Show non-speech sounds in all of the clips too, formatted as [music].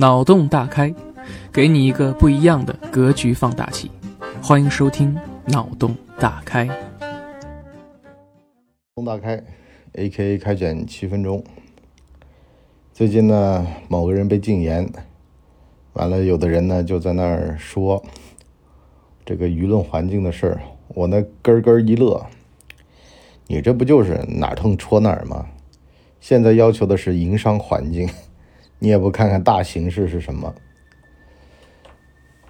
脑洞大开，给你一个不一样的格局放大器。欢迎收听《脑洞大开》。脑洞大开，A.K.A 开卷七分钟。最近呢，某个人被禁言，完了，有的人呢就在那儿说这个舆论环境的事儿，我那咯咯一乐。你这不就是哪儿痛戳哪儿吗？现在要求的是营商环境。你也不看看大形势是什么？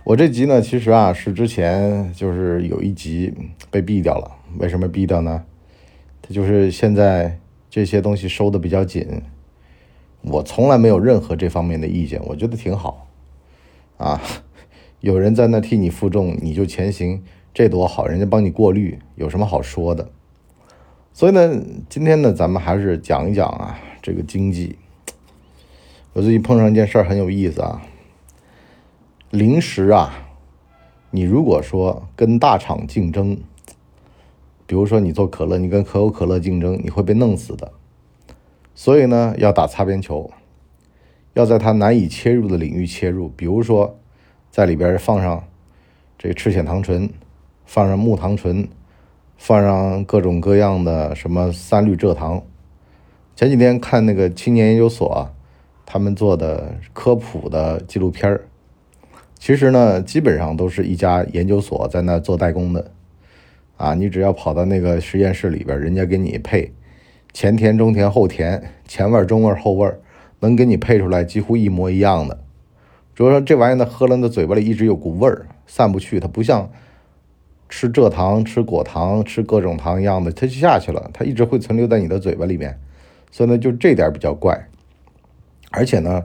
我这集呢，其实啊是之前就是有一集被毙掉了。为什么毙掉呢？它就是现在这些东西收的比较紧。我从来没有任何这方面的意见，我觉得挺好。啊，有人在那替你负重，你就前行，这多好！人家帮你过滤，有什么好说的？所以呢，今天呢，咱们还是讲一讲啊，这个经济。我最近碰上一件事儿很有意思啊，零食啊，你如果说跟大厂竞争，比如说你做可乐，你跟可口可乐竞争，你会被弄死的。所以呢，要打擦边球，要在它难以切入的领域切入，比如说在里边放上这个赤藓糖醇，放上木糖醇，放上各种各样的什么三氯蔗糖。前几天看那个青年研究所啊。他们做的科普的纪录片儿，其实呢，基本上都是一家研究所在那做代工的，啊，你只要跑到那个实验室里边，人家给你配前甜、中甜、后甜，前味、中味、后味，能给你配出来几乎一模一样的。主要说这玩意儿呢，喝了那嘴巴里一直有股味儿，散不去。它不像吃蔗糖、吃果糖、吃各种糖一样的，它就下去了，它一直会存留在你的嘴巴里面。所以呢，就这点比较怪。而且呢，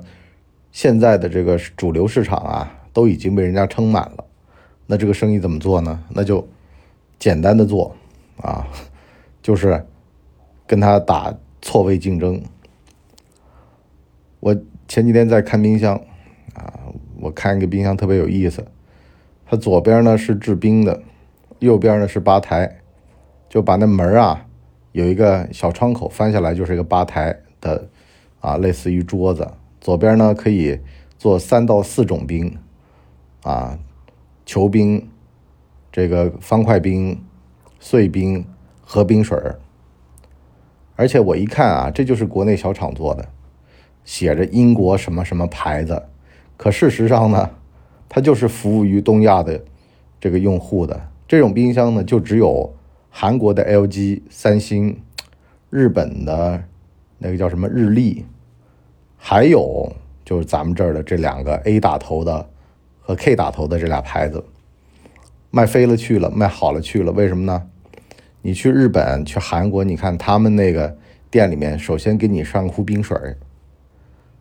现在的这个主流市场啊，都已经被人家撑满了。那这个生意怎么做呢？那就简单的做啊，就是跟他打错位竞争。我前几天在看冰箱啊，我看一个冰箱特别有意思，它左边呢是制冰的，右边呢是吧台，就把那门啊有一个小窗口，翻下来就是一个吧台的。啊，类似于桌子，左边呢可以做三到四种冰，啊，球冰，这个方块冰，碎冰和冰水儿。而且我一看啊，这就是国内小厂做的，写着英国什么什么牌子，可事实上呢，它就是服务于东亚的这个用户的。这种冰箱呢，就只有韩国的 LG、三星，日本的那个叫什么日立。还有就是咱们这儿的这两个 A 打头的和 K 打头的这俩牌子，卖飞了去了，卖好了去了。为什么呢？你去日本、去韩国，你看他们那个店里面，首先给你上壶冰水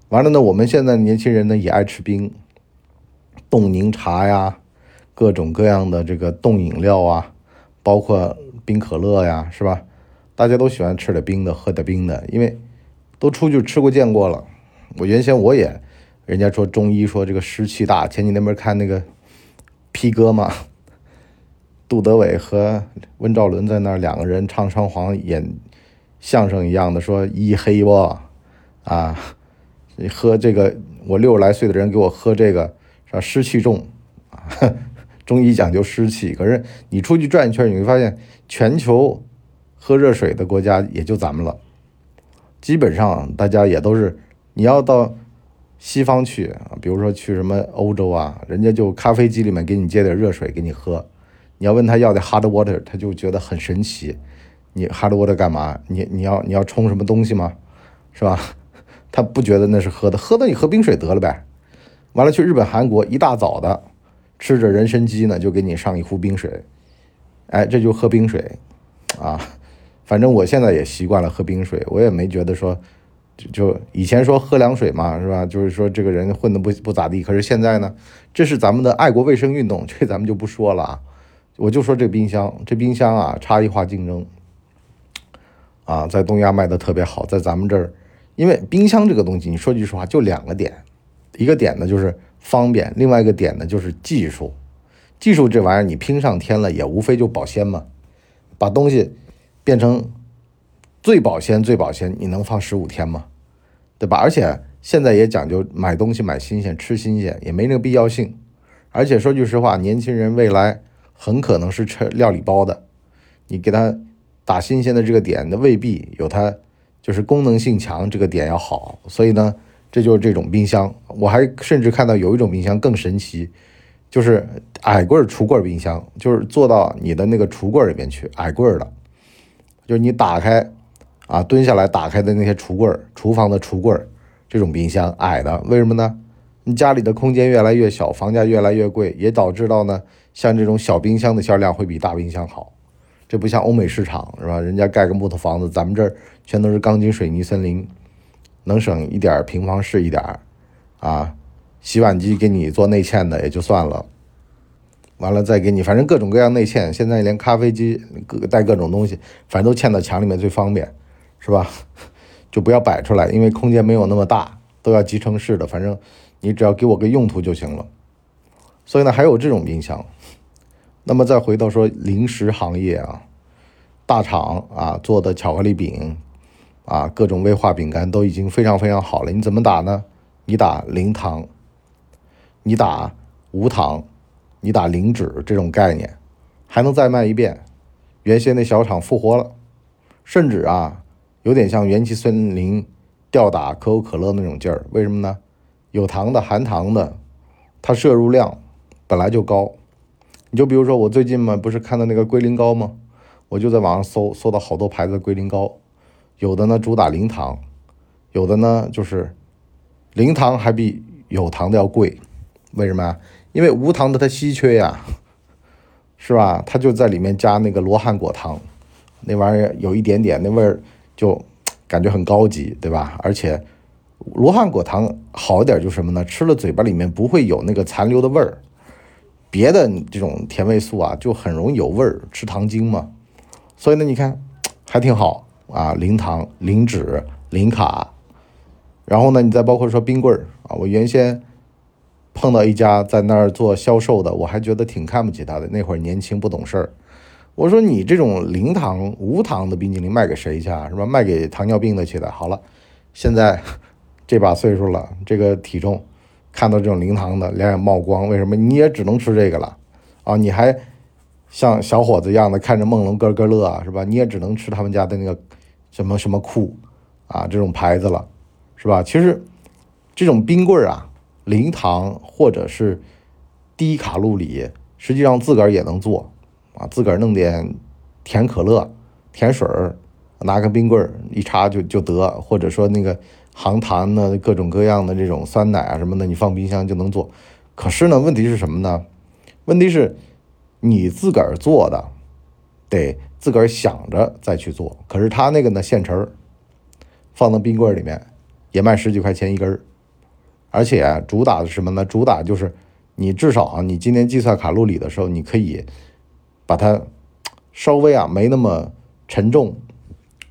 完了呢，我们现在年轻人呢也爱吃冰，冻柠茶呀，各种各样的这个冻饮料啊，包括冰可乐呀，是吧？大家都喜欢吃点冰的，喝点冰的，因为都出去吃过见过了。我原先我也，人家说中医说这个湿气大，前几天不是看那个，P 哥嘛，杜德伟和温兆伦在那儿两个人唱双簧演相声一样的说一黑不啊，你喝这个我六十来岁的人给我喝这个是吧湿气重，[laughs] 中医讲究湿气，可是你出去转一圈你会发现全球喝热水的国家也就咱们了，基本上大家也都是。你要到西方去，比如说去什么欧洲啊，人家就咖啡机里面给你接点热水给你喝。你要问他要点 hard water，他就觉得很神奇。你 hard water 干嘛？你你要你要冲什么东西吗？是吧？他不觉得那是喝的，喝的你喝冰水得了呗。完了去日本、韩国，一大早的吃着人参鸡呢，就给你上一壶冰水。哎，这就喝冰水啊。反正我现在也习惯了喝冰水，我也没觉得说。就就以前说喝凉水嘛，是吧？就是说这个人混的不不咋地。可是现在呢，这是咱们的爱国卫生运动，这咱们就不说了啊。我就说这冰箱，这冰箱啊，差异化竞争啊，在东亚卖的特别好，在咱们这儿，因为冰箱这个东西，你说句实话，就两个点，一个点呢就是方便，另外一个点呢就是技术。技术这玩意儿你拼上天了，也无非就保鲜嘛，把东西变成。最保鲜，最保鲜，你能放十五天吗？对吧？而且现在也讲究买东西买新鲜，吃新鲜，也没那个必要性。而且说句实话，年轻人未来很可能是吃料理包的，你给他打新鲜的这个点，那未必有它就是功能性强这个点要好。所以呢，这就是这种冰箱。我还甚至看到有一种冰箱更神奇，就是矮柜儿橱柜儿冰箱，就是做到你的那个橱柜里面去，矮柜儿的，就是你打开啊，蹲下来打开的那些橱柜，厨房的橱柜。这种冰箱矮的，为什么呢？你家里的空间越来越小，房价越来越贵，也导致到呢，像这种小冰箱的销量会比大冰箱好。这不像欧美市场是吧？人家盖个木头房子，咱们这儿全都是钢筋水泥森林，能省一点平方是一点儿啊。洗碗机给你做内嵌的也就算了，完了再给你，反正各种各样内嵌。现在连咖啡机各带各种东西，反正都嵌到墙里面最方便，是吧？[laughs] 就不要摆出来，因为空间没有那么大，都要集成式的。反正你只要给我个用途就行了。所以呢，还有这种冰箱。那么再回到说零食行业啊，大厂啊做的巧克力饼啊，各种威化饼干都已经非常非常好了。你怎么打呢？你打零糖，你打无糖，你打零脂这种概念，还能再卖一遍。原先那小厂复活了，甚至啊。有点像元气森林吊打可口可乐那种劲儿，为什么呢？有糖的、含糖的，它摄入量本来就高。你就比如说我最近嘛，不是看到那个龟苓膏吗？我就在网上搜，搜到好多牌子的龟苓膏，有的呢主打零糖，有的呢就是零糖还比有糖的要贵。为什么呀？因为无糖的它稀缺呀，[laughs] 是吧？它就在里面加那个罗汉果糖，那玩意儿有一点点那味儿。就 [tsk] 感觉很高级，对吧？而且罗汉果糖好一点，就是什么呢？吃了嘴巴里面不会有那个残留的味儿。别的这种甜味素啊，就很容易有味儿，吃糖精嘛。所以呢，你看 [tsk] 还挺好啊，零糖、零脂、零卡。然后呢，你再包括说冰棍儿啊，我原先碰到一家在那儿做销售的，我还觉得挺看不起他的。那会儿年轻不懂事儿。我说你这种零糖、无糖的冰激凌卖给谁去啊？是吧？卖给糖尿病的去的。好了，现在这把岁数了，这个体重，看到这种零糖的，两眼冒光。为什么？你也只能吃这个了啊！你还像小伙子一样的看着梦龙咯咯乐啊，是吧？你也只能吃他们家的那个什么什么酷啊这种牌子了，是吧？其实这种冰棍啊，零糖或者是低卡路里，实际上自个儿也能做。啊，自个儿弄点甜可乐、甜水儿，拿个冰棍儿一插就就得，或者说那个含糖的各种各样的这种酸奶啊什么的，你放冰箱就能做。可是呢，问题是什么呢？问题是，你自个儿做的，得自个儿想着再去做。可是他那个呢，现成儿，放到冰棍儿里面，也卖十几块钱一根儿，而且主打的是什么呢？主打就是你至少啊，你今天计算卡路里的时候，你可以。把它稍微啊没那么沉重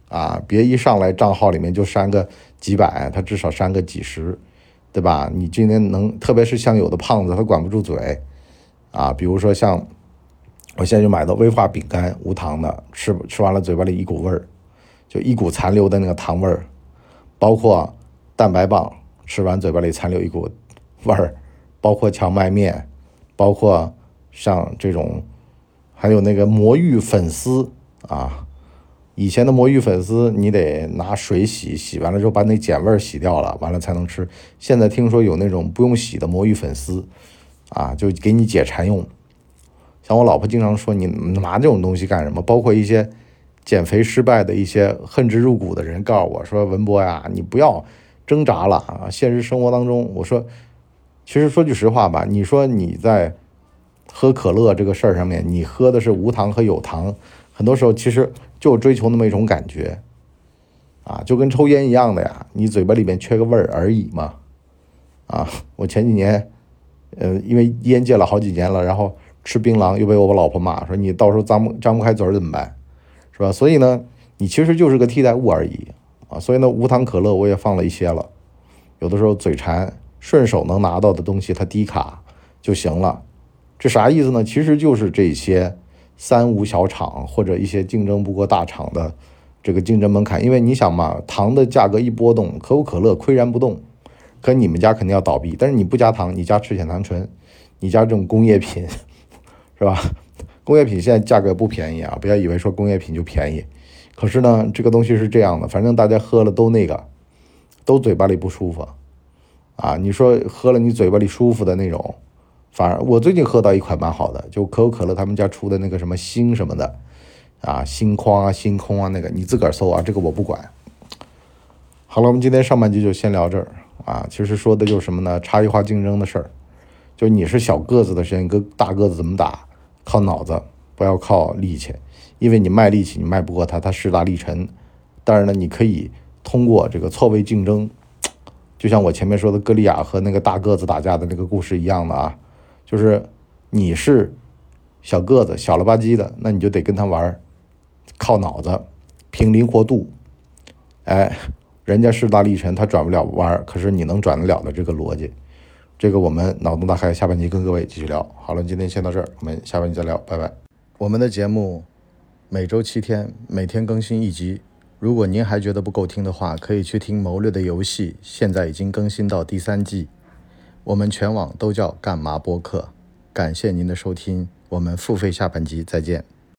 啊，别一上来账号里面就删个几百，他至少删个几十，对吧？你今天能，特别是像有的胖子他管不住嘴啊，比如说像我现在就买的威化饼干，无糖的，吃吃完了嘴巴里一股味儿，就一股残留的那个糖味儿，包括蛋白棒，吃完嘴巴里残留一股味儿，包括荞麦面，包括像这种。还有那个魔芋粉丝啊，以前的魔芋粉丝你得拿水洗，洗完了之后把那碱味儿洗掉了，完了才能吃。现在听说有那种不用洗的魔芋粉丝，啊，就给你解馋用。像我老婆经常说，你拿这种东西干什么？包括一些减肥失败的一些恨之入骨的人告诉我说：“文博呀，你不要挣扎了啊！现实生活当中，我说，其实说句实话吧，你说你在。”喝可乐这个事儿上面，你喝的是无糖和有糖，很多时候其实就追求那么一种感觉，啊，就跟抽烟一样的呀，你嘴巴里面缺个味儿而已嘛，啊，我前几年，呃，因为烟戒了好几年了，然后吃槟榔又被我老婆骂，说你到时候张不张不开嘴怎么办，是吧？所以呢，你其实就是个替代物而已，啊，所以呢，无糖可乐我也放了一些了，有的时候嘴馋，顺手能拿到的东西它低卡就行了。这啥意思呢？其实就是这些三无小厂或者一些竞争不过大厂的这个竞争门槛。因为你想嘛，糖的价格一波动，可口可乐岿然不动，可你们家肯定要倒闭。但是你不加糖，你加赤藓糖醇，你加这种工业品，[laughs] 是吧？工业品现在价格不便宜啊，不要以为说工业品就便宜。可是呢，这个东西是这样的，反正大家喝了都那个，都嘴巴里不舒服啊。你说喝了你嘴巴里舒服的那种，反而我最近喝到一款蛮好的，就可口可乐他们家出的那个什么星什么的啊，星框啊、星空啊那个，你自个儿搜啊，这个我不管。好了，我们今天上半集就先聊这儿啊。其实说的就是什么呢？差异化竞争的事儿，就你是小个子的时候，你跟大个子怎么打？靠脑子，不要靠力气。因为你卖力气，你卖不过他，他势大力沉。但是呢，你可以通过这个错位竞争，[tsk] 就像我前面说的歌利亚和那个大个子打架的那个故事一样的啊，就是你是小个子，小了吧唧的，那你就得跟他玩，靠脑子，凭灵活度。哎，人家势大力沉，他转不了弯，可是你能转得了的这个逻辑，这个我们脑洞大开，下半集跟各位继续聊。好了，今天先到这儿，我们下半集再聊，拜拜。我们的节目。每周七天，每天更新一集。如果您还觉得不够听的话，可以去听《谋略的游戏》，现在已经更新到第三季。我们全网都叫干嘛播客。感谢您的收听，我们付费下半集再见。